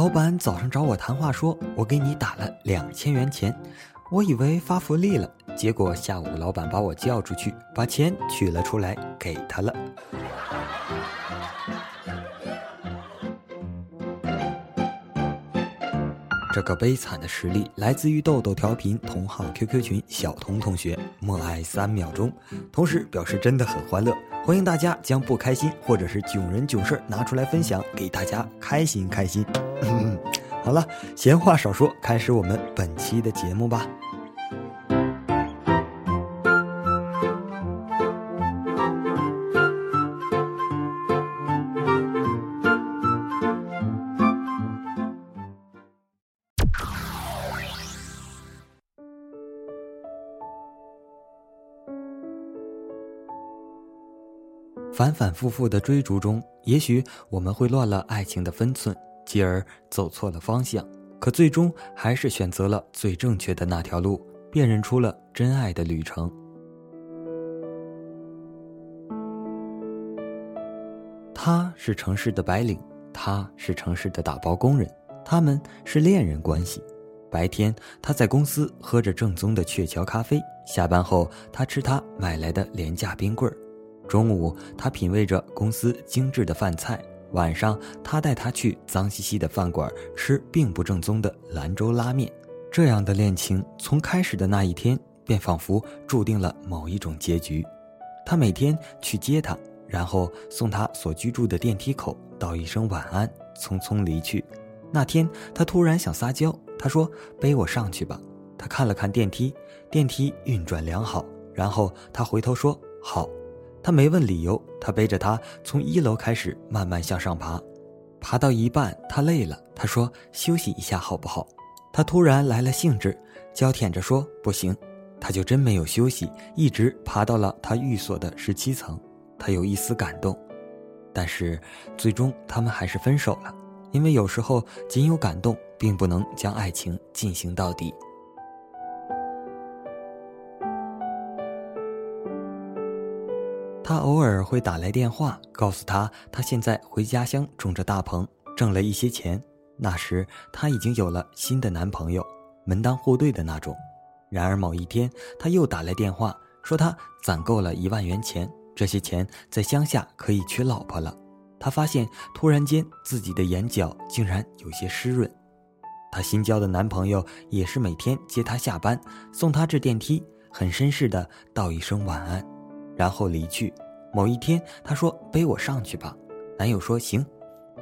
老板早上找我谈话，说我给你打了两千元钱，我以为发福利了，结果下午老板把我叫出去，把钱取了出来给他了。这个悲惨的实例来自于豆豆调频同号 QQ 群小童同学，默哀三秒钟，同时表示真的很欢乐，欢迎大家将不开心或者是囧人囧事拿出来分享，给大家开心开心。好了，闲话少说，开始我们本期的节目吧。反反复复的追逐中，也许我们会乱了爱情的分寸，继而走错了方向。可最终还是选择了最正确的那条路，辨认出了真爱的旅程。他是城市的白领，他是城市的打包工人，他们是恋人关系。白天他在公司喝着正宗的鹊桥咖啡，下班后他吃他买来的廉价冰棍儿。中午，他品味着公司精致的饭菜；晚上，他带他去脏兮兮的饭馆吃并不正宗的兰州拉面。这样的恋情从开始的那一天，便仿佛注定了某一种结局。他每天去接她，然后送她所居住的电梯口，道一声晚安，匆匆离去。那天，他突然想撒娇，他说：“背我上去吧。”他看了看电梯，电梯运转良好，然后他回头说：“好。”他没问理由，他背着她从一楼开始慢慢向上爬，爬到一半，他累了，他说：“休息一下好不好？”他突然来了兴致，娇舔着说：“不行。”他就真没有休息，一直爬到了他寓所的十七层。他有一丝感动，但是最终他们还是分手了，因为有时候仅有感动并不能将爱情进行到底。他偶尔会打来电话，告诉他他现在回家乡种着大棚，挣了一些钱。那时他已经有了新的男朋友，门当户对的那种。然而某一天，他又打来电话，说他攒够了一万元钱，这些钱在乡下可以娶老婆了。他发现突然间自己的眼角竟然有些湿润。他新交的男朋友也是每天接她下班，送她至电梯，很绅士的道一声晚安。然后离去。某一天，她说：“背我上去吧。”男友说：“行。”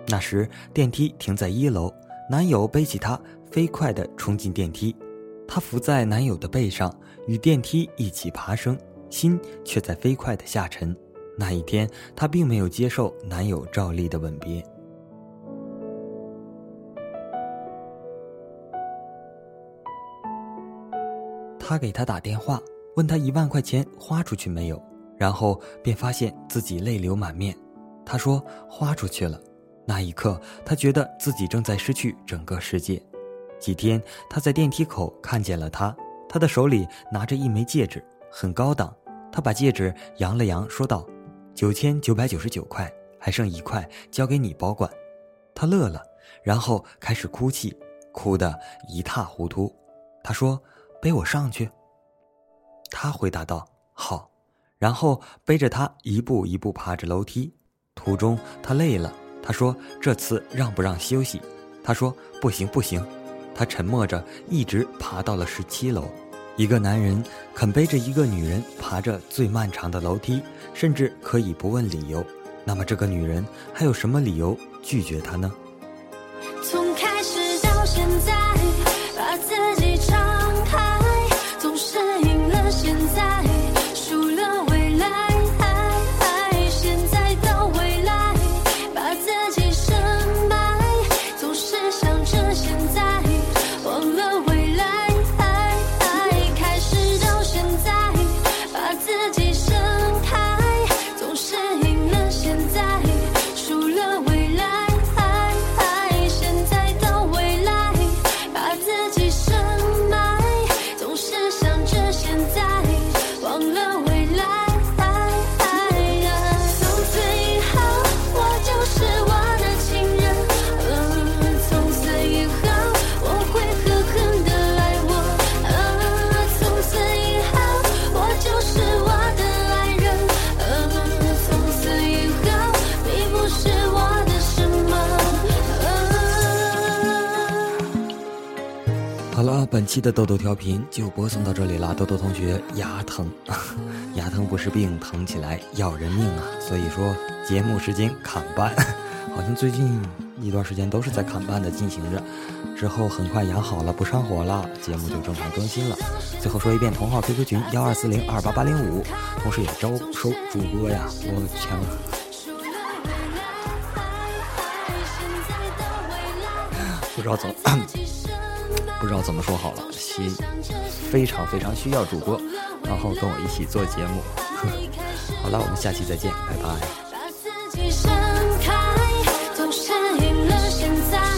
那时电梯停在一楼，男友背起她，飞快地冲进电梯。她伏在男友的背上，与电梯一起爬升，心却在飞快地下沉。那一天，她并没有接受男友照例的吻别。他给她打电话，问他一万块钱花出去没有。然后便发现自己泪流满面，他说花出去了。那一刻，他觉得自己正在失去整个世界。几天，他在电梯口看见了他，他的手里拿着一枚戒指，很高档。他把戒指扬了扬，说道：“九千九百九十九块，还剩一块，交给你保管。”他乐了，然后开始哭泣，哭得一塌糊涂。他说：“背我上去。”他回答道：“好。”然后背着他一步一步爬着楼梯，途中他累了，他说：“这次让不让休息？”他说：“不行不行。”他沉默着，一直爬到了十七楼。一个男人肯背着一个女人爬着最漫长的楼梯，甚至可以不问理由，那么这个女人还有什么理由拒绝他呢？从开始到现在，本期的豆豆调频就播送到这里了。豆豆同学牙疼，牙疼不是病，疼起来要人命啊！所以说节目时间砍半，好像最近一段时间都是在砍半的进行着。之后很快养好了，不上火了，节目就正常更新了。最后说一遍，同号 QQ 群幺二四零二八八零五，同时也招收主播呀！我强，不知道怎么，不知道怎么说好了，心非常非常需要主播，然后跟我一起做节目。好了，我们下期再见，拜拜。把自己开，是了现在。